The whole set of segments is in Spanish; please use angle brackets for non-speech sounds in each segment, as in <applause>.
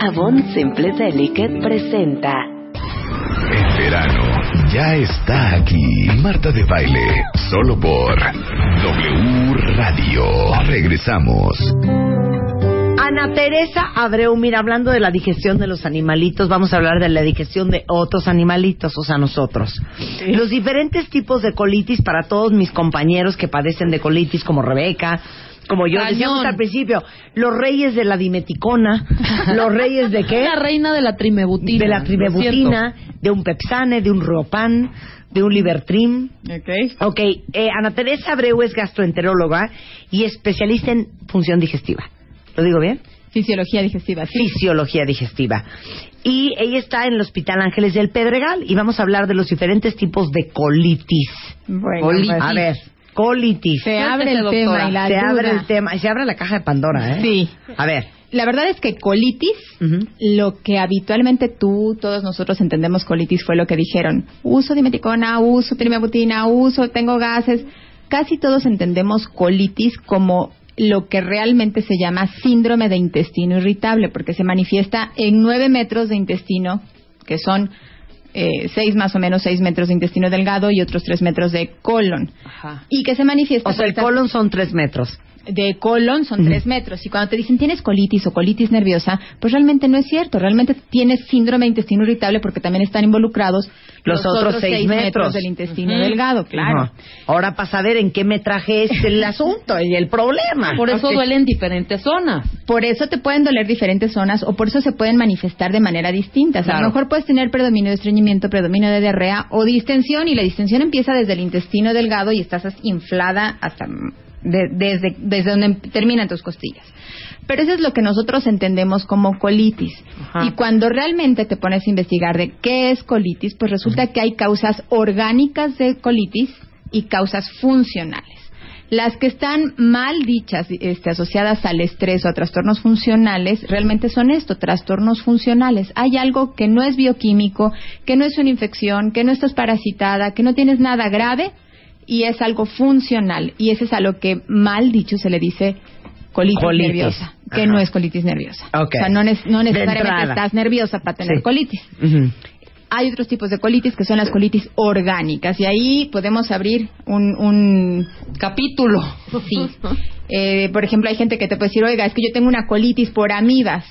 Avon Simple Delicate presenta. El verano ya está aquí. Marta de Baile, solo por W Radio. Regresamos. Ana Teresa Abreu, mira, hablando de la digestión de los animalitos, vamos a hablar de la digestión de otros animalitos, o sea, nosotros. Los diferentes tipos de colitis para todos mis compañeros que padecen de colitis, como Rebeca, como yo Cañón. decíamos al principio, los reyes de la dimeticona, los reyes de qué? <laughs> La reina de la trimebutina. de la trimebutina, de un Pepsane, de un Riopan, de un Libertrim. Ok, Ok. eh, Ana Teresa Abreu es gastroenteróloga y especialista en función digestiva. ¿Lo digo bien? Fisiología digestiva. Sí. Fisiología digestiva. Y ella está en el Hospital Ángeles del Pedregal y vamos a hablar de los diferentes tipos de colitis. Bueno, Colitis. pues, A ver, colitis. se abre el Suéltese, tema doctora. y la Se duda. abre el tema y se abre la caja de Pandora, ¿eh? Sí. A ver. La verdad es que colitis, lo que habitualmente tú, todos nosotros entendemos colitis fue lo que dijeron. Uso dimeticona, uso trimebutina, uso, tengo gases. Casi todos entendemos colitis como lo que realmente se llama síndrome de intestino irritable, porque se manifiesta en nueve metros de intestino, que son eh, seis más o menos seis metros de intestino delgado y otros tres metros de colon. Ajá. Y que se manifiesta O sea, el colon son tres metros. De colon son tres metros. Y cuando te dicen tienes colitis o colitis nerviosa, pues realmente no es cierto. Realmente tienes síndrome de intestino irritable porque también están involucrados Los otros seis metros. del intestino delgado, claro. Ahora para saber en qué metraje es el asunto y el problema. Por eso Ok. duele en diferentes zonas. Por eso te pueden doler diferentes zonas o por eso se pueden manifestar de manera distinta. O sea, A lo mejor puedes tener predominio de estreñimiento, predominio de diarrea o distensión y la distensión empieza desde el intestino delgado y estás inflada hasta de- desde, desde donde terminan tus costillas. Pero eso es lo que nosotros entendemos como colitis. Ajá. Y cuando realmente te pones a investigar de qué es colitis, pues resulta que hay causas orgánicas de colitis y causas funcionales. Las que están mal dichas, este, asociadas al estrés o a trastornos funcionales, realmente son esto, trastornos funcionales. Hay algo que no es bioquímico, que no es una infección, que no estás parasitada, que no tienes nada grave y es algo funcional. Y ese es a lo que mal dicho se le dice colitis, Colitis. nerviosa, que Ajá. no es colitis nerviosa. O sea, no, necesariamente estás nerviosa para tener Sí. colitis. Hay otros tipos de colitis que son las colitis orgánicas y ahí podemos abrir un, un Capítulo. sí. Eh, por ejemplo, hay gente que te puede decir, oiga, es que yo tengo una colitis por amibas.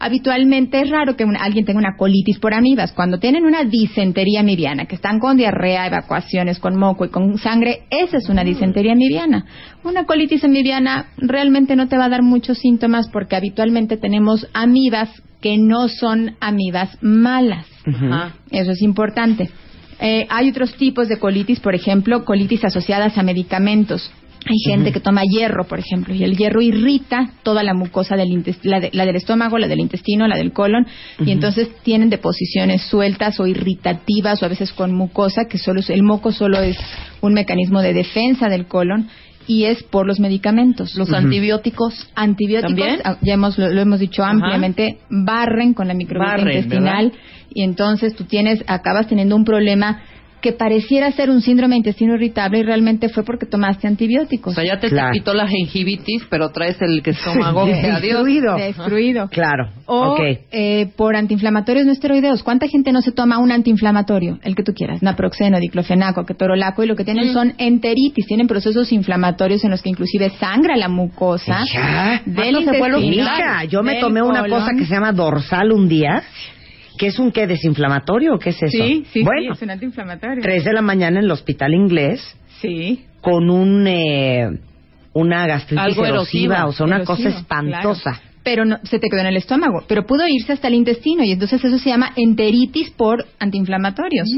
Habitualmente es raro que un- alguien tenga una colitis por amibas. Cuando tienen una disentería amibiana, que están con diarrea, evacuaciones, con moco y con sangre, esa es una disentería amibiana. Una colitis amibiana realmente no te va a dar muchos síntomas porque habitualmente tenemos amibas que no son amibas malas. Ajá. Eso es importante. Eh, hay otros tipos de colitis, por ejemplo, colitis asociadas a medicamentos. Hay gente que toma hierro, por ejemplo, y el hierro irrita toda la mucosa del la, de- la del estómago, la del intestino, la del colon, y entonces tienen deposiciones sueltas o irritativas o a veces con mucosa, que solo es- el moco solo es un mecanismo de defensa del colon y es por los medicamentos. Los antibióticos. Antibióticos, ¿También? ah, ya hemos, lo, lo hemos dicho ampliamente, barren con la microbiota Barren, intestinal y entonces tú tienes, acabas teniendo un problema que pareciera ser un síndrome de intestino irritable y realmente fue porque tomaste O antibióticos. sea, ya te Claro. quitó la gingivitis, pero traes el <laughs> estómago. Sí, Adiós. destruido. Destruido. Claro. O eh, por antiinflamatorios no esteroideos. ¿Cuánta gente no se toma un antiinflamatorio? El que tú quieras. Naproxeno, diclofenaco, ketorolaco. Y lo que tienen son enteritis. Tienen procesos inflamatorios en los que inclusive sangra la mucosa. Hija, del hasta se fue yo me tomé una cosa que se llama dorsal un día, que es un qué desinflamatorio o qué es eso. Sí, sí, bueno, sí, es un antiinflamatorio. tres de la mañana en el hospital inglés Sí. con un eh, una gastritis Algo erosiva, erosiva, o sea, una erosiva, cosa espantosa. claro. Pero no, se te quedó en el estómago. Pero pudo irse hasta el intestino y entonces eso se llama enteritis por antiinflamatorios.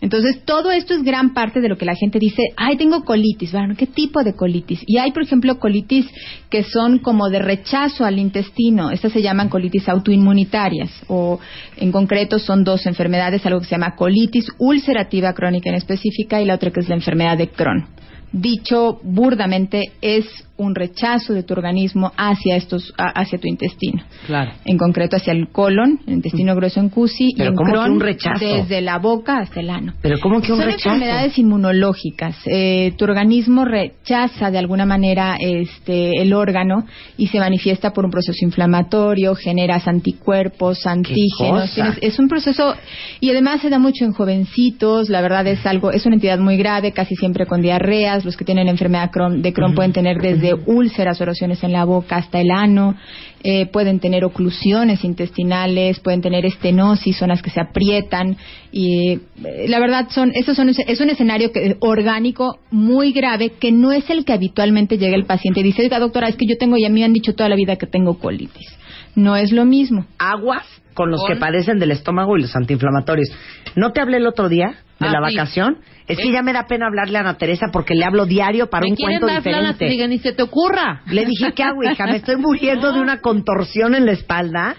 Entonces, todo esto es gran parte de lo que la gente dice, ay, tengo colitis. Bueno, ¿qué tipo de colitis? Y hay, por ejemplo, colitis que son como de rechazo al intestino. Estas se llaman colitis autoinmunitarias o en concreto son dos enfermedades, algo que se llama colitis ulcerativa crónica en específica y la otra que es la enfermedad de Crohn. Dicho burdamente, es un rechazo de tu organismo hacia estos hacia tu intestino. Claro. En concreto hacia el colon, el intestino grueso en CUSI y en ¿cómo que Crohn un rechazo? desde la boca hasta el ano. Pero ¿cómo que un Son rechazo? enfermedades inmunológicas. Eh, tu organismo rechaza de alguna manera este, el órgano y se manifiesta por un proceso inflamatorio, generas anticuerpos, antígenos. cosa? Tienes- es un proceso y además se da mucho en jovencitos. La verdad es algo, es una entidad muy grave, casi siempre con diarreas. Los que tienen enfermedad Crohn- de Crohn pueden tener desde úlceras o erosiones en la boca hasta el ano. Eh, pueden tener oclusiones intestinales, pueden tener estenosis, zonas que se aprietan y eh, la verdad son esos son es un escenario que, orgánico muy grave que no es el que habitualmente llega el paciente y dice, "Oiga, doctora, es que yo tengo y a mí me han dicho toda la vida que tengo colitis." No es lo mismo. Aguas con los ¿Con? que padecen del estómago y los antiinflamatorios. ¿No te hablé el otro día de Ah, la sí. vacación? Es que ¿Eh? ya me da pena hablarle a Ana Teresa porque le hablo diario para Me un cuento dar planas diferente. y digan, ni se te ocurra. Le dije, ¿qué hago, hija? Me estoy muriendo de <laughs> una contorsión en la espalda.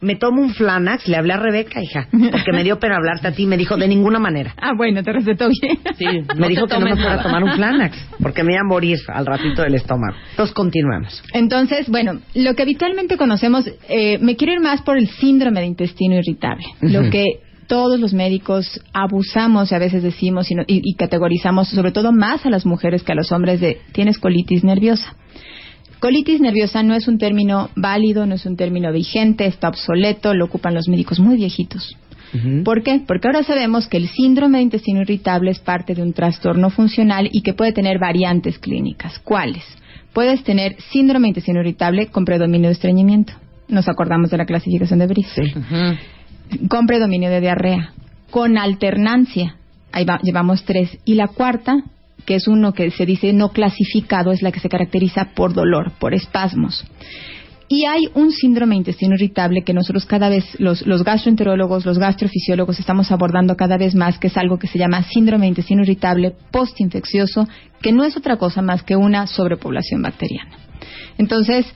Me tomo un Flanax, le hablé a Rebeca, hija, porque me dio pena hablarte a ti. Me dijo, de ninguna manera. Ah, bueno, te recetó bien. Sí, <laughs> me dijo que no me fuera a tomar un Flanax, <laughs> porque me iba a morir al ratito del estómago. Entonces, continuemos. Entonces, bueno, lo que habitualmente conocemos, eh, me quiero ir más por el síndrome de intestino irritable, lo que todos los médicos abusamos y a veces decimos y, no- y- y categorizamos, sobre todo más a las mujeres que a los hombres, de tienes colitis nerviosa. Colitis nerviosa no es un término válido, no es un término vigente, está obsoleto, lo ocupan los médicos muy viejitos. ¿Por qué? Porque ahora sabemos que el síndrome de intestino irritable es parte de un trastorno funcional y que puede tener variantes clínicas. ¿Cuáles? Puedes tener síndrome de intestino irritable con predominio de estreñimiento. Nos acordamos de la clasificación de Brice. Ujú. Con predominio de diarrea. Con alternancia. Ahí va- llevamos tres. Y la cuarta, que es uno que se dice no clasificado, es la que se caracteriza por dolor, por espasmos. Y hay un síndrome de intestino irritable que nosotros cada vez, los, gastroenterólogos, los gastrofisiólogos, estamos abordando cada vez más, que es algo que se llama síndrome de intestino irritable postinfeccioso, que no es otra cosa más que una sobrepoblación bacteriana. Entonces,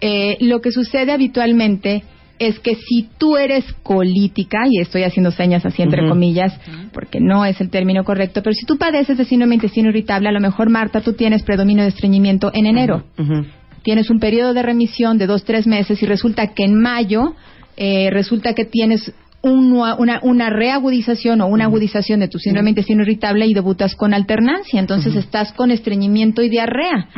eh, lo que sucede habitualmente es que si tú eres colítica, y estoy haciendo señas así entre comillas, porque no es el término correcto, pero si tú padeces de síndrome de intestino irritable, a lo mejor, Marta, tú tienes predominio de estreñimiento en enero. Tienes un periodo de remisión de dos, tres meses y resulta que en mayo eh, resulta que tienes un una, una reagudización o una agudización de tu síndrome de intestino irritable y debutas con alternancia. Entonces estás con estreñimiento y diarrea.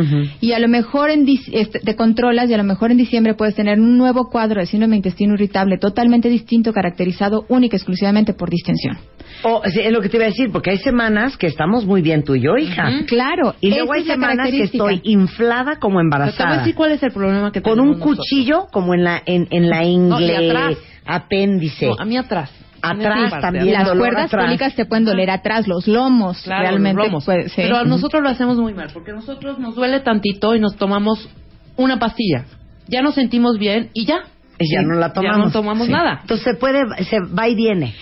Y a lo mejor en este, te controlas y a lo mejor en diciembre puedes tener un nuevo cuadro de síndrome de intestino irritable totalmente distinto, caracterizado única y exclusivamente por distensión. O, sí, es lo que te iba a decir, porque hay semanas que estamos muy bien tú y yo, hija. Claro. Y luego hay semanas que estoy inflada como Pero te voy a embarazada. decir cuál es el problema que Con un nosotros. cuchillo como en la, en, en la No, y ingle atrás. Apéndice. No, a mí atrás. Atrás también. Las cuerdas atrás. cólicas te pueden doler atrás, los lomos Claro, realmente los lomos. puede- sí. Pero a nosotros lo hacemos muy mal, porque nosotros nos duele tantito y nos tomamos una pastilla. Ya nos sentimos bien y ya. Y ya Sí, no la tomamos. Ya no tomamos Sí. nada. Entonces se puede, se va y viene.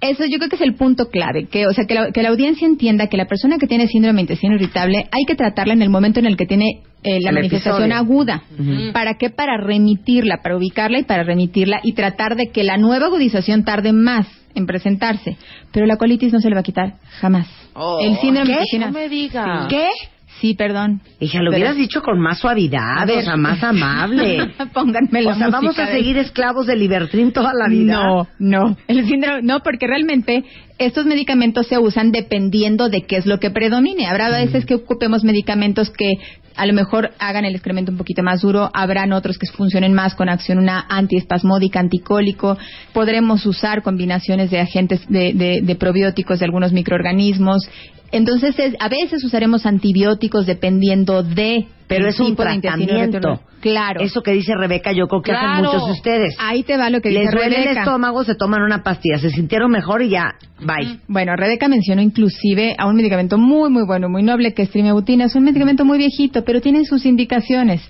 Eso yo creo que es el punto clave, que o sea que la, que la audiencia entienda que la persona que tiene síndrome de intestino irritable hay que tratarla en el momento en el que tiene eh, la El manifestación episodio. aguda. ¿Para qué? Para remitirla, para ubicarla y para remitirla y tratar de que la nueva agudización tarde más en presentarse. Pero la colitis no se le va a quitar jamás. Oh, el síndrome ¿qué? de intestino No me digas. ¿Qué? Sí, perdón. Hija, lo Pero- hubieras dicho con más suavidad, A ver. o sea, más amable. <laughs> Pónganme la o sea, vamos a de- seguir esclavos del Libertrin toda la vida. No, no. El síndrome, no, porque realmente estos medicamentos se usan dependiendo de qué es lo que predomine. Habrá veces que ocupemos medicamentos que a lo mejor hagan el excremento un poquito más duro, habrán otros que funcionen más con acción una antiespasmódica, anticólico. Podremos usar combinaciones de agentes de, de- de probióticos de algunos microorganismos. Entonces, es- a veces usaremos antibióticos dependiendo de Pero es un tratamiento. Claro. Eso que dice Rebeca, yo creo que hacen muchos de ustedes. Ahí te va lo que Les dice duele el Rebeca. estómago, se toman una pastilla, se sintieron mejor y ya, bye. Bueno, Rebeca mencionó inclusive a un medicamento muy, muy bueno, muy noble, que es trimebutina. Es un medicamento muy viejito, pero tiene sus indicaciones.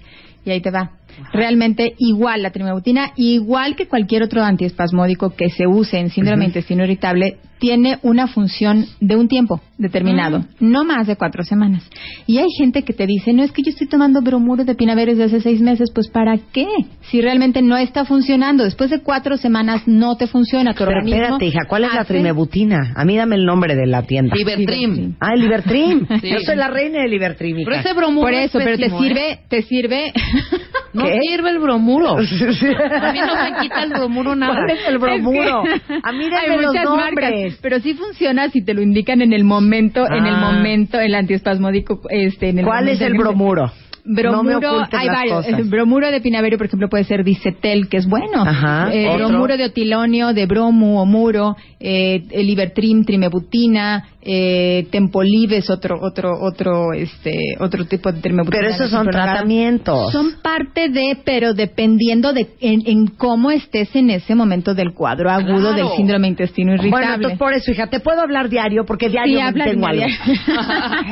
Y ahí te va. Realmente igual la trimebutina, igual que cualquier otro antiespasmódico que se use en síndrome de intestino irritable, tiene una función de un tiempo determinado, no más de cuatro semanas. Y hay gente que te dice, no es que yo estoy tomando bromuro de pinaver desde hace seis meses, pues ¿para qué? Si realmente no está funcionando, después de cuatro semanas no te funciona tu Pero organismo. espérate, hija, ¿cuál es la trimebutina? A mí dame el nombre de la tienda. Libertrim. Ah, el Libertrim. <laughs> Sí. Yo soy la reina de Libertrim, hija. Pero ese bromuro Por es eso, pero te ¿eh? sirve, te sirve. <laughs> No ¿Qué? sirve el bromuro. <laughs> A mí no me quita el bromuro nada. ¿Cuál es el bromuro? A mí Hay los nombres. marcas, pero sí funciona si te lo indican en el momento, en el Ah. momento, el antiespasmódico, este, en el ¿Cuál es momento el en bromuro? no Bromuro, ocultes hay varios. cosas. El bromuro de pinaverio, por ejemplo, puede ser dicetel, que es bueno. Ajá, Eh, bromuro de otilonio, de bromu o muro, eh, el libertrim, trimebutina, eh, es otro, otro, otro, este, otro tipo de trimebutina. Pero esos son tratamientos. Son parte de, pero dependiendo de en, en cómo estés en ese momento del cuadro agudo Claro. del síndrome de intestino irritable. Bueno, entonces por eso, hija, te puedo hablar diario porque diario Sí, me habla tengo algo. <laughs>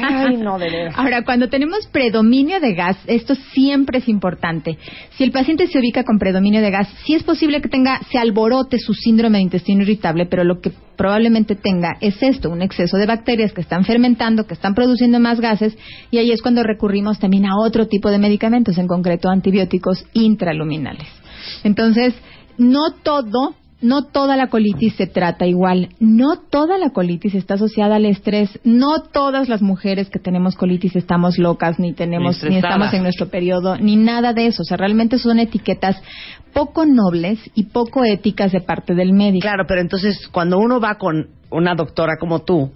Ay, no, de veras. Ahora, cuando tenemos predominio de gas, esto siempre es importante. Si el paciente se ubica con predominio de gas, sí es posible que tenga, se alborote su síndrome de intestino irritable, pero lo que probablemente tenga es esto, un exceso de bacterias que están fermentando, que están produciendo más gases, y ahí es cuando recurrimos también a otro tipo de medicamentos, en concreto antibióticos intraluminales. Entonces, no todo no toda la colitis se trata igual, no toda la colitis está asociada al estrés, no todas las mujeres que tenemos colitis estamos locas, ni tenemos, Ni ni, estamos en nuestro periodo, ni nada de eso. O sea, realmente son etiquetas poco nobles y poco éticas de parte del médico. Claro, pero entonces cuando uno va con una doctora como tú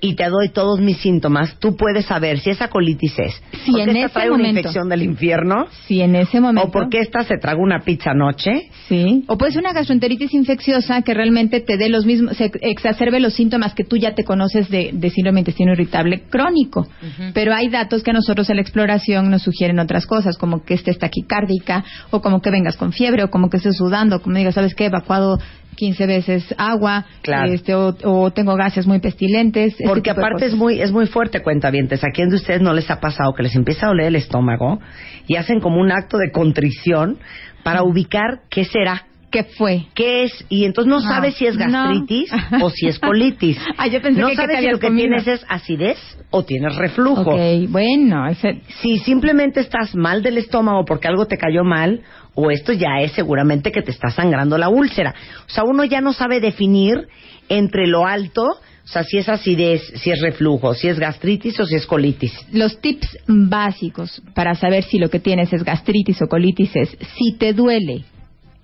y te doy todos mis síntomas, tú puedes saber si esa colitis es Si porque en esta ese trae una infección del infierno Si en ese momento. o porque esta se tragó una pizza anoche. Sí. O puede ser una gastroenteritis infecciosa que realmente te dé los mismos, se exacerbe los síntomas que tú ya te conoces de, de síndrome intestino irritable crónico. Pero hay datos que a nosotros en la exploración nos sugieren otras cosas, como que estés taquicárdica, o como que vengas con fiebre, o como que estés sudando, como digas, ¿sabes qué? Evacuado 15 veces agua, Claro. este, o, o tengo gases muy pestilentes. este Porque aparte es muy es muy fuerte, cuentavientes. ¿A quién de ustedes no les ha pasado que les empieza a doler el estómago y hacen como un acto de contrición para ubicar qué será? ¿Qué fue? ¿Qué es? Y entonces no Ajá. sabes si es No. gastritis <laughs> o si es colitis. Ah, yo pensé no que sabes si lo que comido. tienes es acidez o tienes reflujo. Ok, bueno, ese, Si simplemente estás mal del estómago porque algo te cayó mal, o esto ya es seguramente que te está sangrando la úlcera. O sea, uno ya no sabe definir entre lo alto, o sea, si es acidez, si es reflujo, si es gastritis o si es colitis. los tips básicos para saber si lo que tienes es gastritis o colitis es si te duele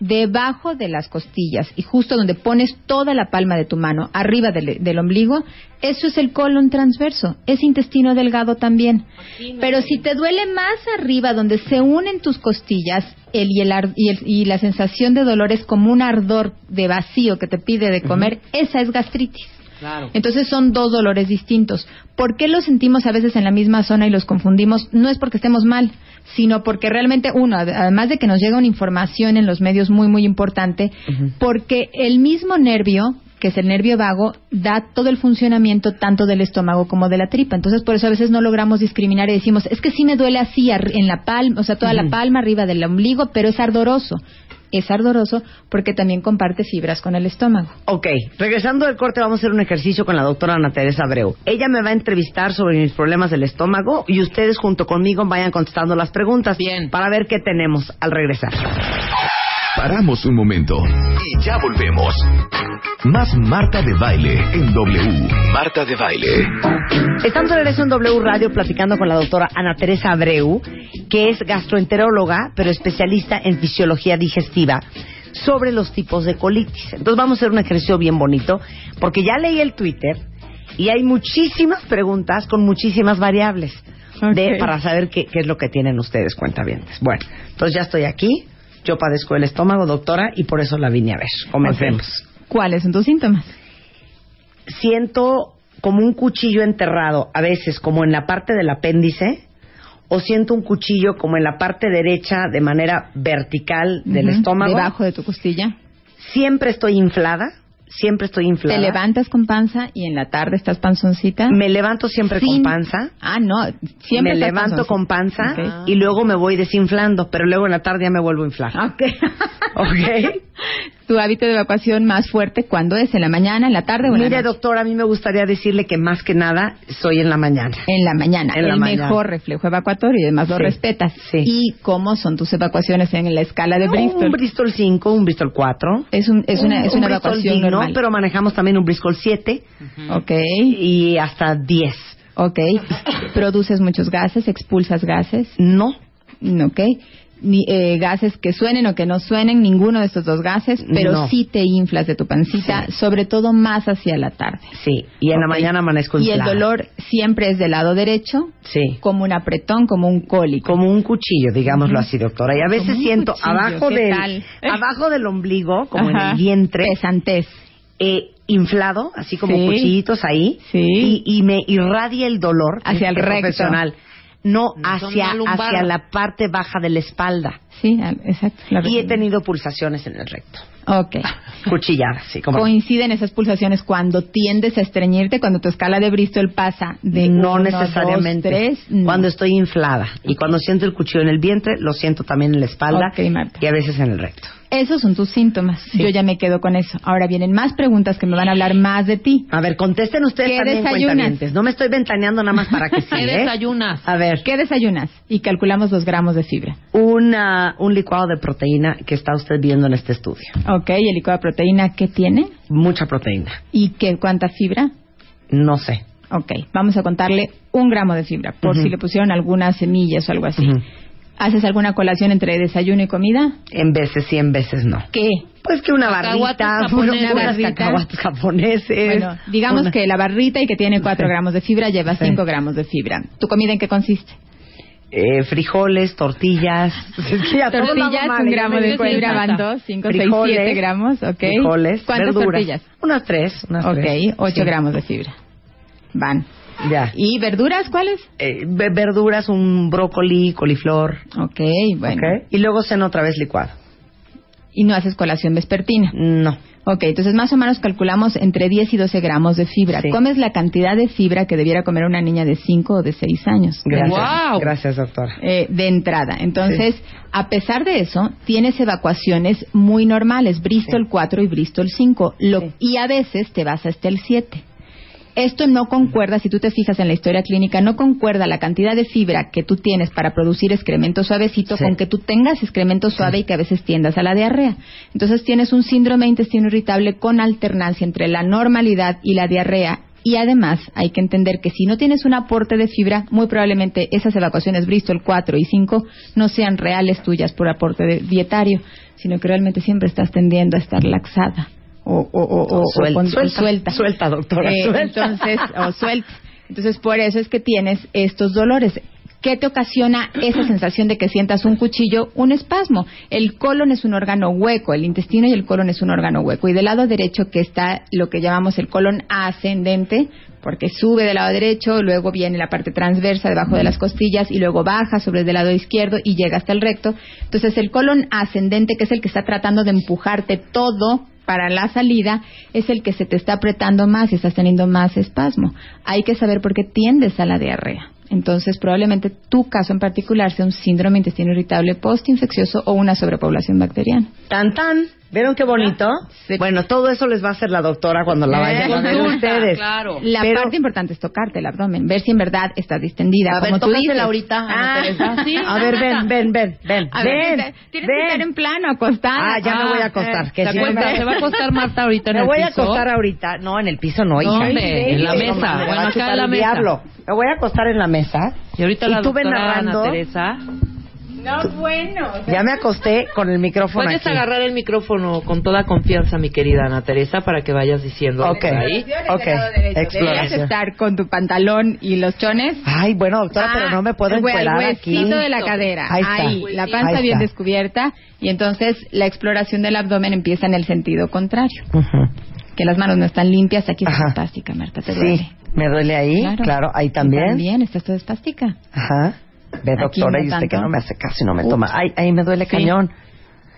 debajo de las costillas y justo donde pones toda la palma de tu mano arriba del, del ombligo, eso es el colon transverso, es intestino delgado también. Pero si te duele más arriba donde se unen tus costillas el, y, el, ar- y, el- y la sensación de dolor es como un ardor de vacío que te pide de comer, esa es gastritis. Claro. Entonces son dos dolores distintos. ¿Por qué los sentimos a veces en la misma zona y los confundimos? No es porque estemos mal, sino porque realmente, uno, ad- además de que nos llega una información en los medios muy, muy importante, porque el mismo nervio, que es el nervio vago, da todo el funcionamiento tanto del estómago como de la tripa. Entonces, por eso a veces no logramos discriminar y decimos, es que sí me duele así en la palma, o sea, toda la palma arriba del ombligo, pero es ardoroso. Es ardoroso porque también comparte fibras con el estómago. Ok, regresando del corte vamos a hacer un ejercicio con la doctora Ana Teresa Abreu. Ella me va a entrevistar sobre mis problemas del estómago y ustedes junto conmigo vayan contestando las preguntas Bien. para ver qué tenemos al regresar. Paramos un momento y ya volvemos. Más Marta de Baile en W. Marta de Baile. Estamos de regreso en W Radio platicando con la doctora Ana Teresa Abreu, que es gastroenteróloga, pero especialista en fisiología digestiva, sobre los tipos de colitis. Entonces vamos a hacer un ejercicio bien bonito, porque ya leí el Twitter y hay muchísimas preguntas con muchísimas variables de, para saber qué, qué es lo que tienen ustedes, cuentavientes. Bueno, entonces ya estoy aquí, yo padezco el estómago, doctora, y por eso la vine a ver. Comencemos. ¿Cuáles son tus síntomas? siento como un cuchillo enterrado, a veces como en la parte del apéndice, o siento un cuchillo como en la parte derecha de manera vertical del estómago. Debajo de tu costilla. Siempre estoy inflada, siempre estoy inflada. ¿Te levantas con panza y en la tarde estás panzoncita? Me levanto siempre Sin- con panza. Ah, no, siempre me estás levanto con panza y luego me voy desinflando, pero luego en la tarde ya me vuelvo a inflar. Ok. ¿Ok? <laughs> ¿Tu hábito de evacuación más fuerte cuándo es? ¿En la mañana, en la tarde o en la Mire, noche? doctor, a mí me gustaría decirle que más que nada soy en la mañana. En la mañana, En la el mañana. mejor reflejo evacuatorio y además lo respetas. sí. ¿Y cómo son tus evacuaciones en la escala de No, Bristol? Un Bristol 5, un Bristol 4. Es, un, es una, Un- es una evacuación digno, normal. pero manejamos también un Bristol 7 Ok, y hasta 10. ok. ¿Produces muchos gases? ¿Expulsas gases? No, Ok. Ni, eh, gases que suenen o que no suenen, ninguno de estos dos gases, pero No. sí te inflas de tu pancita, sobre todo más hacia la tarde. sí. Y en la mañana amanezco Y el dolor siempre es del lado derecho, Sí. como un apretón, como un cólico. Como un cuchillo, digámoslo así, doctora. Y a veces siento cuchillo, abajo ¿qué del, <laughs> abajo del ombligo, como en el vientre, Pesantez. eh, inflado, así como Sí. cuchillitos ahí, Sí. y, y me irradia el dolor Hacia el este recto. profesional. No, hacia, hacia la parte baja de la espalda. Sí, exacto. Y he tenido pulsaciones en el recto. Ok. <laughs> Cuchilladas, sí, como. Coinciden esas pulsaciones cuando tiendes a estreñirte, cuando tu escala de Bristol pasa de no uno, necesariamente. dos, tres, no. Cuando estoy inflada. Y cuando siento el cuchillo en el vientre, lo siento también en la espalda. Marta. Y a veces en el recto. Esos son tus síntomas. Sí. Yo ya me quedo con eso. Ahora vienen más preguntas que me van a hablar más de ti. A ver, contesten ustedes ¿Qué también, desayunas? No me estoy ventaneando nada más para que <laughs> sí, ¿Qué ¿eh? desayunas? A ver, ¿Qué desayunas? Y calculamos dos gramos de fibra. una, un licuado de proteína que está usted viendo en este estudio. Ok, el licuado de proteína, ¿qué tiene? Mucha proteína. ¿Y qué, cuánta fibra? No sé. Ok, vamos a contarle un gramo de fibra, por si le pusieron algunas semillas o algo así. Ujú. ¿Haces alguna colación entre desayuno y comida? En veces sí, en veces no. ¿Qué? Pues que una barrita, unos Una barrita. cacahuates japoneses. Bueno, digamos una- que la barrita y que tiene 4 Sí. gramos de fibra lleva Sí. 5 gramos de fibra. ¿Tu comida en qué consiste? Eh, frijoles, tortillas. <laughs> Tortillas, mal, un gramo de fibra van Falta. 2, 5, 6, Frijoles, 7 gramos, ¿ok? Frijoles, ¿Cuántas verduras. tortillas? Unas tres, unas Ok, tres. 8 Sí. gramos de fibra. Van. Ya. ¿Y verduras cuáles? Eh, ve- verduras, un brócoli, coliflor. Ok, bueno. Ok. Y luego ceno otra vez licuado. Y no haces colación vespertina. No. Ok, entonces más o menos calculamos entre 10 y 12 gramos de fibra. Sí. Comes la cantidad de fibra que debiera comer una niña de 5 o de 6 años. Gracias. Guau. Gracias, doctora. Eh, de entrada. Entonces, a pesar de eso, tienes evacuaciones muy normales, Bristol 4 y Bristol 5, lo- Sí. y a veces te vas hasta el 7. Esto no concuerda, si tú te fijas en la historia clínica, no concuerda la cantidad de fibra que tú tienes para producir excremento suavecito Sí. con que tú tengas excremento suave y que a veces tiendas a la diarrea. Entonces tienes un síndrome de intestino irritable con alternancia entre la normalidad y la diarrea y además hay que entender que si no tienes un aporte de fibra, muy probablemente esas evacuaciones Bristol 4 y 5 no sean reales tuyas por aporte de- dietario, sino que realmente siempre estás tendiendo a estar laxada o, o, o, o- o Suelta, con- suelta, suelta. suelta, doctora, Eh, suelta. Entonces, <laughs> o suelta. Entonces, por eso es que tienes estos dolores. ¿Qué te ocasiona esa <clears throat> sensación de que sientas un cuchillo? Un espasmo. El colon es un órgano hueco, el intestino y el colon es un órgano hueco. Y del lado derecho que está lo que llamamos el colon ascendente, porque sube del lado derecho, luego viene la parte transversa debajo de las costillas y luego baja sobre el del lado izquierdo y llega hasta el recto. Entonces, el colon ascendente, que es el que está tratando de empujarte todo para la salida es el que se te está apretando más y estás teniendo más espasmo. Hay que saber por qué tiendes a la diarrea. Entonces, probablemente tu caso en particular sea un síndrome intestino irritable postinfeccioso o una sobrepoblación bacteriana. Tan tan. ¿Vieron qué bonito? Sí. Bueno, todo eso les va a hacer la doctora cuando la vayan a ver ustedes. Claro. La Pero- parte importante es tocarte el abdomen, ver si en verdad estás distendida. A ver, como tú tócasela dices. ahorita, Ah, Teresa. Sí, A ver, ven, ven, ven, ven. A ver, ven, tienes- tienes ven. que estar en plano, acostada. Ah, ya me voy a acostar. eh, que ¿Se si me- ¿Se va a acostar Marta ahorita en Me el voy a piso? acostar ahorita. No, en el piso no, hija. ¿Dónde? En la mesa. me Bueno, acá en la mesa. diablo. Me voy a acostar en la mesa. Y ahorita la tú ven doctora narrando. Ana Teresa. No, bueno. o sea, Ya me acosté con el micrófono Puedes aquí. agarrar el micrófono con toda confianza, mi querida Ana Teresa, para que vayas diciendo Ok. por ahí. Ok, del lado derecho. Deberías estar con tu pantalón y los chones. Ay, bueno, doctora, pero no me puedo Ah, hue- encuerar el aquí. huesito de la cadera. Ahí está. Ahí, la Ahí panza bien está. descubierta. Y entonces la exploración del abdomen empieza en el sentido contrario. Ujú. Que las manos no están limpias. Aquí está Ajá. espástica, Marta. ¿Te duele? Sí, me duele ahí, claro, ahí Y también. También, estás toda espástica. Ajá. Ve, doctora, y usted que no me hace caso y no me toma. Ay, ahí me duele Sí. cañón.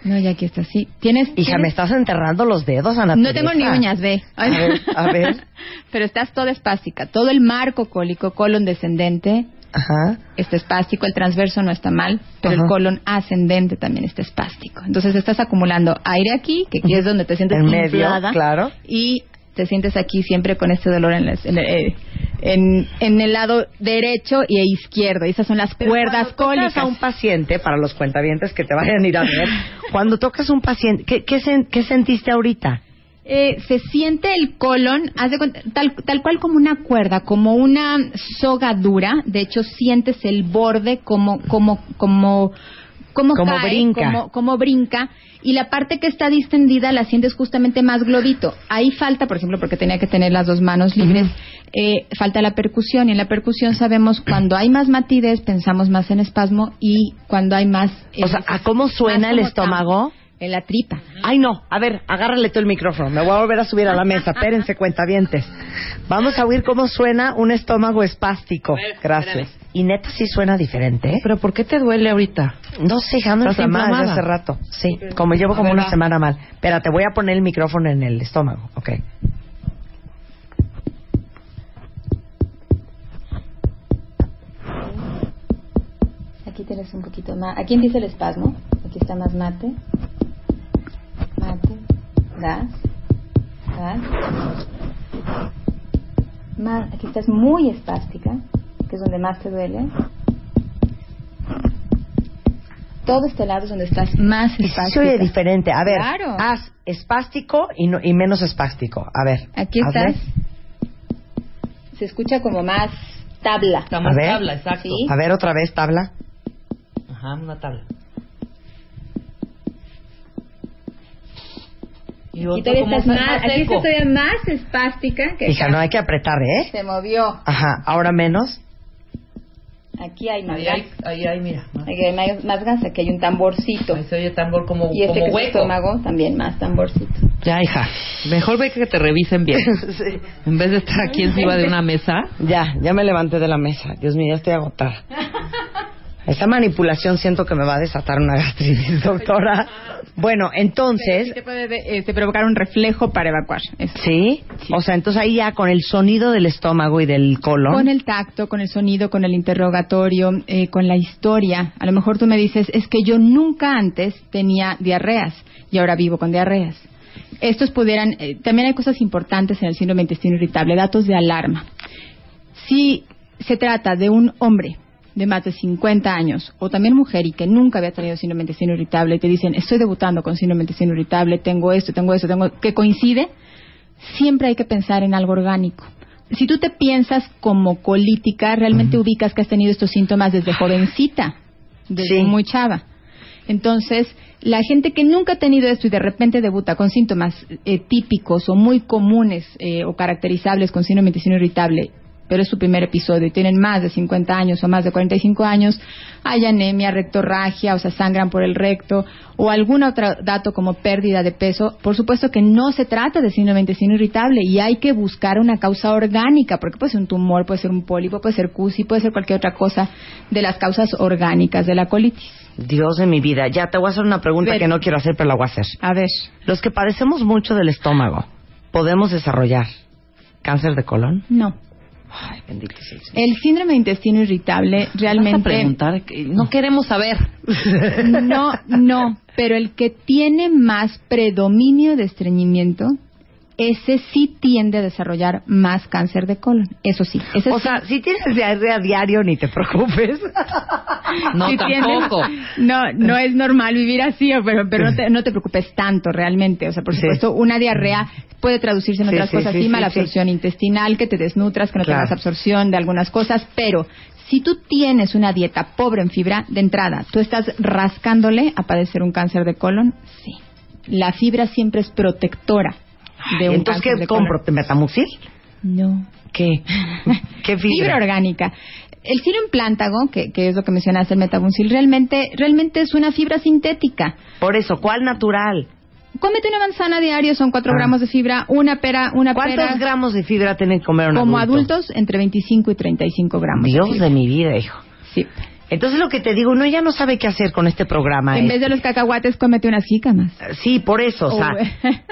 No, ya aquí está, sí. ¿Tienes, Hija, tienes- me estás enterrando los dedos, Ana No tengo ni uñas, ve. A ver, a ver. <laughs> Pero estás toda espástica. Todo el marco cólico, colon descendente, Ajá. está espástico. El transverso no está mal, pero Ajá. el colon ascendente también está espástico. Entonces estás acumulando aire aquí, que aquí es donde te sientes En medio, claro. y te sientes aquí siempre con este dolor en, las- en, eh, en- en el lado derecho y e izquierdo. Y esas son las Pero cuerdas cuando tocas cólicas. a un paciente, para los cuentavientes que te vayan a ir a ver, cuando tocas a un paciente, ¿qué, qué, sen- qué sentiste ahorita? Eh, se siente el colon, haz de cuenta, tal, tal cual como una cuerda, como una soga dura. De hecho, sientes el borde como, como, como, Como cae, brinca. Como, como brinca. Y la parte que está distendida la sientes justamente más globito. Ahí falta, por ejemplo, porque tenía que tener las dos manos libres, eh, falta la percusión. Y en la percusión sabemos cuando hay más matidez, pensamos más en espasmo y cuando hay más. O sea, eh, ¿a cómo suena el estómago? En la tripa. Ay, no. A ver, agárrale tú el micrófono. Me voy a volver a subir a la mesa. Espérense, <laughs> cuentavientes. Vamos a oír cómo suena un estómago espástico. Gracias. Y neta sí suena diferente, ¿eh? ¿Pero por qué te duele ahorita? No sé, ando ¿Estás inflamada desde hace rato. Sí, como llevo como una va. semana mal. Espérate, voy a poner el micrófono en el estómago. Ok. Aquí tienes un poquito más. Aquí empieza el espasmo. Aquí está más. Mate. Más. Aquí estás muy espástica, que es donde más te duele. Todo este lado es donde estás más espástica. oye diferente. A ver, Claro. haz espástico y, no- y menos espástico. A ver. Aquí hazle. estás. Se escucha como más tabla. Está A más ver. tabla, exacto. Sí. A ver otra vez, tabla. Ajá, una tabla. Y Y todavía como estás más, más, aquí estás todavía más espástica que Hija, no hay que apretar, ¿eh? se movió. Ajá, ahora menos. Aquí hay más Ahí gas. hay, ahí hay, mira. más. Aquí hay más, más gas, aquí hay un tamborcito. Ahí se oye tambor como, Y este como que es hueco. estómago, también más tamborcito. Ya, hija. Mejor ve que te revisen bien. <laughs> En vez de estar aquí encima de una mesa. Ya, ya me levanté de la mesa. Dios mío, ya estoy agotada. <laughs> Esta manipulación siento que me va a desatar una gastritis, doctora. Bueno, entonces, te puede este, provocar un reflejo para evacuar. ¿sí? O sea, entonces ahí ya con el sonido del estómago y del colon. Con el tacto, con el sonido, con el interrogatorio, eh, con la historia. A lo mejor tú me dices, es que yo nunca antes tenía diarreas y ahora vivo con diarreas. Estos pudieran, eh, también hay cosas importantes en el síndrome de intestino irritable, datos de alarma. Si se trata de un hombre de más de 50 años o también mujer y que nunca había tenido síndrome de intestino irritable y te dicen, estoy debutando con síndrome de intestino irritable, tengo esto, tengo esto, tengo que coincide, siempre hay que pensar en algo orgánico. Si tú te piensas como colítica, realmente ubicas que has tenido estos síntomas desde jovencita, desde Sí. muy chava. Entonces, la gente que nunca ha tenido esto y de repente debuta con síntomas eh, típicos o muy comunes eh, o caracterizables con síndrome de intestino irritable, pero es su primer episodio y tienen más de 50 años o más de 45 años, hay anemia, rectorragia, o sea, sangran por el recto o algún otro dato como pérdida de peso, por supuesto que no se trata de síndrome de intestino irritable y hay que buscar una causa orgánica, porque puede ser un tumor, puede ser un pólipo, puede ser CUSI, puede ser cualquier otra cosa de las causas orgánicas de la colitis. Dios de mi vida. Ya te voy a hacer una pregunta que no quiero hacer, pero la voy a hacer. A ver. Los que padecemos mucho del estómago, ¿podemos desarrollar cáncer de colon? No. Ay, bendito sea el síndrome de intestino irritable Vas a realmente preguntar. No queremos saber. <laughs> no, no, pero el que tiene más predominio de estreñimiento, ese sí tiende a desarrollar más cáncer de colon. Eso sí. Ese O sí. sea, si tienes diarrea diario, ni te preocupes. <laughs> No, tampoco. no, no es normal vivir así, pero, pero no, te, no te preocupes tanto realmente. O sea, por Sí. supuesto, una diarrea puede traducirse en Sí, otras sí, cosas, sí, sí, sí, mala sí. absorción intestinal, que te desnutras, que no Claro. tengas absorción de algunas cosas, pero si tú tienes una dieta pobre en fibra, de entrada, tú estás rascándole a padecer un cáncer de colon, sí. La fibra siempre es protectora de un Entonces, ¿qué de compro? ¿Te metamucil? No. ¿Qué? <laughs> ¿Qué fibra? Fibra orgánica. El implántago, que, que es lo que mencionaste, el metabuncil, realmente, realmente es una fibra sintética. Por eso, ¿cuál natural? Cómete una manzana diario, son 4 Ah. gramos de fibra, una pera, una ¿Cuántos pera. gramos de fibra tienen que comer un como adulto? adultos, entre 25 y 35 gramos. Dios de mi vida, hijo. Sí. Entonces lo que te digo, uno ya no sabe qué hacer con este programa. En ¿eh? vez de los cacahuates, cómete unas jícamas. Sí, por eso, o <laughs> sea,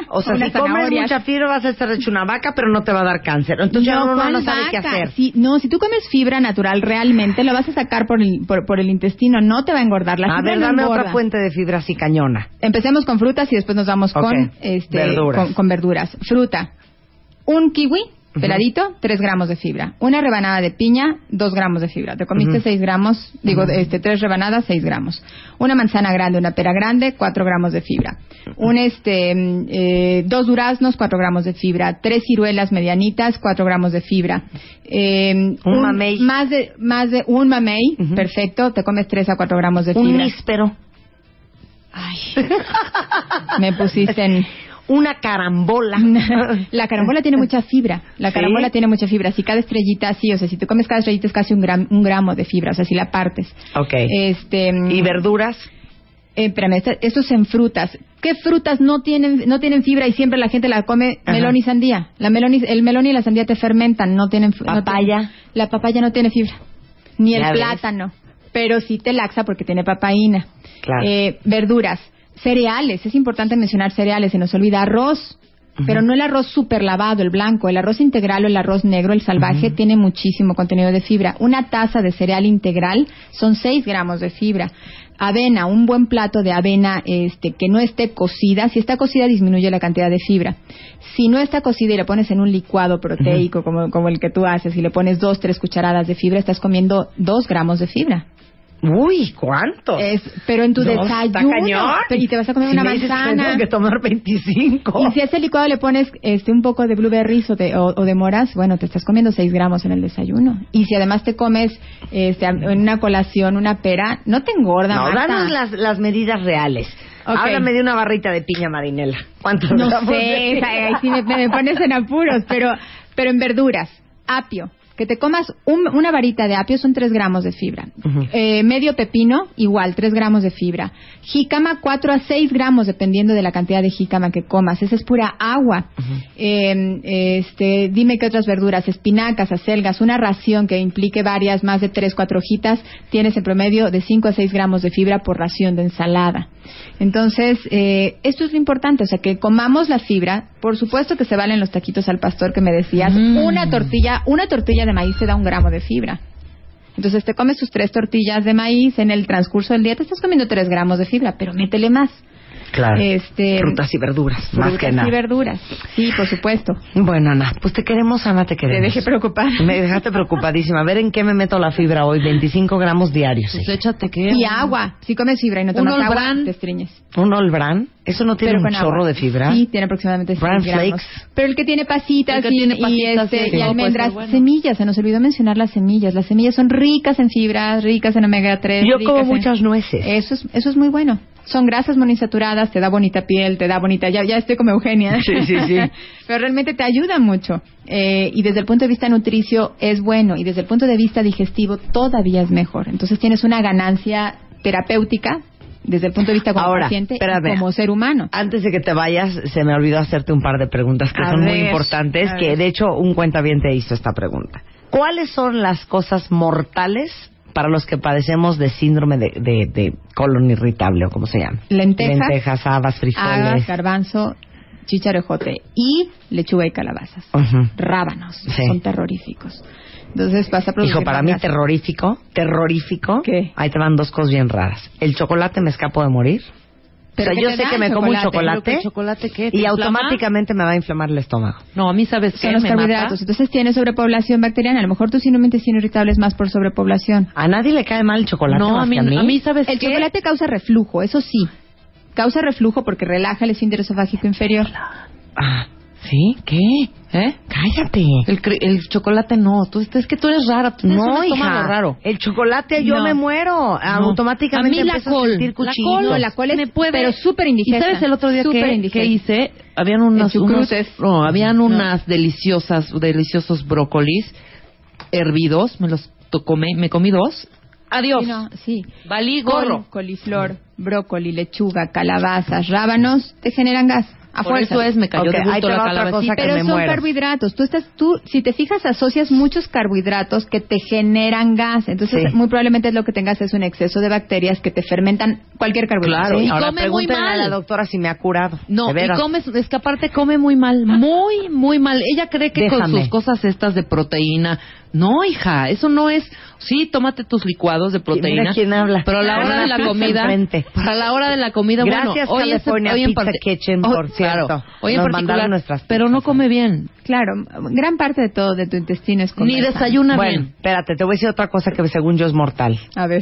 O- sea, si comes mucha fibra vas a estar hecho una vaca, pero no te va a dar cáncer. Entonces ya uno ¿cuál no sabe qué hacer. Si, no, si tú comes fibra natural, realmente lo vas a sacar por el, por, por el intestino, no te va a engordar. La a fibra ver, no dame engorda. otra fuente de fibra así cañona. Empecemos con frutas y después nos vamos con, este, Verduras. Con, con verduras. Fruta. Un kiwi, peladito, 3 gramos de fibra. Una rebanada de piña, 2 gramos de fibra. Te comiste Ujú. 6 gramos, digo, este, 3 rebanadas, 6 gramos. Una manzana grande, una pera grande, 4 gramos de fibra. Un, este, mm, eh, dos duraznos, 4 gramos de fibra. Tres ciruelas medianitas, 4 gramos de fibra. Eh, Un mamey. Más de, más de un mamey, perfecto. Te comes 3 a 4 gramos de Un fibra. níspero, Ay, <laughs> me pusiste en... una carambola. <laughs> La carambola tiene mucha fibra. La ¿Sí? carambola tiene mucha fibra. Si cada estrellita, sí, o sea, si te comes cada estrellita es casi un, gram- un gramo de fibra, o sea, si la partes. ok. Este, mm, ¿Y verduras? eh, espérame, esto es en frutas. ¿Qué frutas no tienen no tienen fibra y siempre la gente la come? Ajá. Melón y sandía. La melón y, el melón y la sandía te fermentan, no tienen no Papaya. tienen- la papaya no tiene fibra. Ni el ves. plátano. Pero sí te laxa porque tiene papaína. Claro. Eh, verduras. Cereales. Es importante mencionar cereales. Se nos olvida arroz. Pero no el arroz super lavado, el blanco. El arroz integral o el arroz negro, el salvaje, tiene muchísimo contenido de fibra. Una taza de cereal integral son 6 gramos de fibra. Avena, un buen plato de avena este, que no esté cocida. Si está cocida, disminuye la cantidad de fibra. Si no está cocida y le pones en un licuado proteico como, como el que tú haces y le pones dos, tres cucharadas de fibra, estás comiendo 2 gramos de fibra. Uy, ¿cuánto? Es, pero en tu No, desayuno. y te vas a comer Si una me dices que manzana. tengo que tomar 25. Y si a ese licuado le pones este un poco de blueberries o de, o, o de moras, bueno, te estás comiendo 6 gramos en el desayuno. Y si además te comes este, en una colación una pera, no te engorda, No, Marta. danos las, las medidas reales. Ok. Háblame de una barrita de piña marinela. ¿Cuántos No sé, ahí sí me, me pones en apuros, pero, pero en verduras, apio. Que te comas un- una varita de apio son 3 gramos de fibra. Eh, medio pepino, igual, 3 gramos de fibra. Jícama, 4 a 6 gramos, dependiendo de la cantidad de jícama que comas. Esa es pura agua. Eh, este, dime qué otras verduras, espinacas, acelgas, una ración que implique varias, más de 3, 4 hojitas, tienes en promedio de 5 a 6 gramos de fibra por ración de ensalada. Entonces, eh, esto es lo importante, o sea, que comamos la fibra. Por supuesto que se valen los taquitos al pastor que me decías. Mm. Una tortilla, una tortilla de maíz te da un gramo de fibra. Entonces te comes tus tres tortillas de maíz en el transcurso del día, te estás comiendo tres gramos de fibra, pero métele más. Claro. Este, Frutas y verduras, más frutas que nada. y verduras. Sí, por supuesto. Bueno, Ana, pues te queremos, Ana, te Te queremos. dejé preocupar. Me dejaste preocupadísima. A ver en qué me meto la fibra hoy. 25 gramos diarios. Pues échate que. Y agua. Si comes fibra y no Un tomas agua, te estriñes. ¿Un Olbran? ¿Eso no tiene un chorro agua. de fibra? Sí, tiene aproximadamente 6 Bran gramos. flakes. Pero el que tiene pasitas que y, tiene y, pasitas, este, sí, y almendras, bueno. semillas. Se nos olvidó mencionar las semillas. Las semillas son ricas en fibra, ricas en omega 3. Yo ricas como en- muchas nueces. Eso es, eso es muy bueno. Son grasas monoinsaturadas, te da bonita piel, te da bonita... Ya, ya estoy como Eugenia. Sí, sí, sí. <laughs> Pero realmente te ayuda mucho. Eh, y desde el punto de vista nutricio es bueno. Y desde el punto de vista digestivo todavía es mejor. Entonces tienes una ganancia terapéutica desde el punto de vista como Ahora, paciente y como ser humano. Antes de que te vayas, se me olvidó hacerte un par de preguntas que A son muy importantes, que de hecho un cuentaviente hizo esta pregunta. ¿Cuáles son las cosas mortales para los que padecemos de síndrome de, de- de colon irritable o como se llama? Lentejas, Lentejas, habas, frijoles. garbanzo, chicharejote y lechuga y calabazas. Rábanos. Sí. Son terroríficos. Entonces vas a producir Hijo, para mí grasa. terrorífico, terrorífico. ¿Qué? Ahí te van dos cosas bien raras. El chocolate me escapo de morir. O ¿Pero sea, qué yo sé que me como un chocolate? chocolate ¿Pero qué y inflama? automáticamente me va a inflamar el estómago. No, a mí sabes qué Son los me carbohidratos. mata. Entonces tienes sobrepoblación bacteriana. A lo mejor tu síndrome de intestino irritable es más por sobrepoblación. A nadie le cae mal el chocolate No, más a mí, que a mí. a mí sabes El qué? chocolate causa reflujo, eso sí. Causa reflujo porque relaja el esfínter esofágico inferior. Ah, ¿sí? ¿Qué? ¿Eh? Cállate. El, el chocolate no. Tú, es que tú eres rara. Tú No, hija. raro. El chocolate yo No. me muero. Automáticamente A mí la col, a sentir la col, No, la col es me puede- pero súper ¿Y indigesta. sabes el otro día que, que hice? Habían unos, El unos no, habían No. unas deliciosas, deliciosos brócolis hervidos. Me los comí- me comí dos. Adiós. Sí, no, sí. Valí Col, gorro. coliflor, brócoli, lechuga, calabazas, rábanos, te generan gas. A Por fuerza. eso es, me cayó Ok, de gusto la calabacita. Pero son muero. carbohidratos. Tú estás, tú, si te fijas, asocias muchos carbohidratos que te generan gas. Entonces, Sí. muy probablemente lo que tengas es un exceso de bacterias que te fermentan cualquier carbohidrato. Claro, ¿sí? y Ahora come muy pregúntenle a mal. la doctora si me ha curado. No, y veras. come, es que aparte come muy mal, muy, muy mal. Ella cree que con sus cosas estas de proteína. No, hija, eso no es. Sí, tómate tus licuados de proteína. mira quién habla. Pero a la hora de la comida. Para la hora de la comida, Gracias, bueno. Hoy es- California hoy en parte- Kitchen, Oh, por cierto. Claro, hoy en particular. nuestras pero no come bien. Claro, gran parte de todo de tu intestino es comer Ni desayuna Bueno, bien. espérate, te voy a decir otra cosa que según yo es mortal. A ver.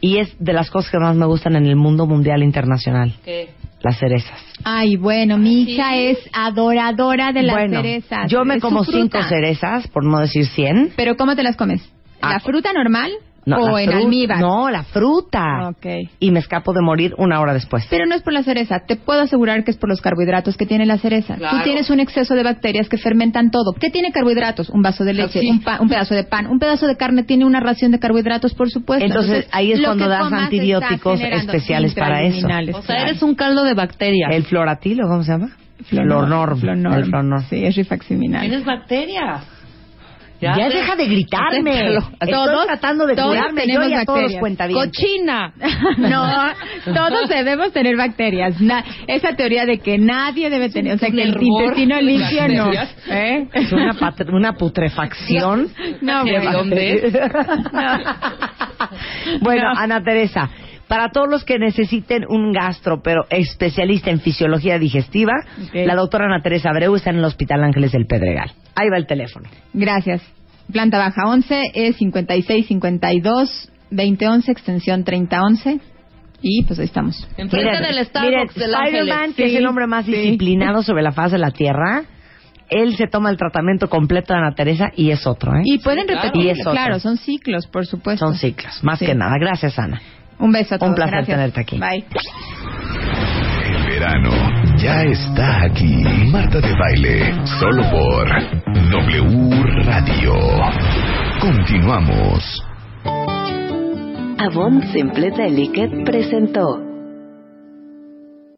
Y es de las cosas que más me gustan en el mundo mundial internacional. ¿Qué? Las cerezas. Ay, bueno, mi hija Sí. es adoradora de las bueno, cerezas. yo me Es como cinco cerezas, por no decir cien. ¿Pero cómo te las comes? ¿La Ah. fruta normal No, o la en almíbar? No, la fruta. Ok. Y me escapo de morir una hora después. Pero no es por la cereza, te puedo asegurar que es por los carbohidratos que tiene la cereza. Claro. Tú tienes un exceso de bacterias que fermentan todo. ¿Qué tiene carbohidratos? Un vaso de leche, Sí. un, pa- un pedazo de pan, un pedazo de carne tiene una ración de carbohidratos, por supuesto. Entonces, ahí es cuando das antibióticos especiales para eso. O sea, eres un caldo de bacterias. ¿El floratilo, cómo se llama? El Flornorm. Sí, es rifaximinal. Tienes bacterias. Ya, deja de gritarme. <laughs> Acéptalo. Estoy Todos- tratando de todos curarme yo y a todos. ¡Cochina! <laughs> No, todos debemos tener bacterias. Na- esa teoría de que nadie debe tener, o sea, que el intestino limpio no. ¿Eh? Es una, una putrefacción. <laughs> No, ¿De dónde? bueno, No. Ana Teresa, para todos los que necesiten un gastro, pero especialista en fisiología digestiva, la doctora Ana Teresa Abreu está en el Hospital Ángeles del Pedregal. Ahí va el teléfono. Gracias. Planta baja 11 es 5652 2011 extensión 3011 y pues ahí estamos. Enfrente Miren, del miren, Starbucks del Spider-Man, que es el hombre más sí. disciplinado sobre la faz de la Tierra, él se toma el tratamiento completo de Ana Teresa y es otro, ¿eh? Y pueden claro. repetir, Y es otro. claro, son ciclos, por supuesto. Son ciclos, más Sí. que nada. Gracias, Ana. Un beso a todos. Un placer Gracias. tenerte aquí. Bye. El verano ya está aquí. Marta de baile, solo por W Radio. Continuamos. Avon Simple Delicate presentó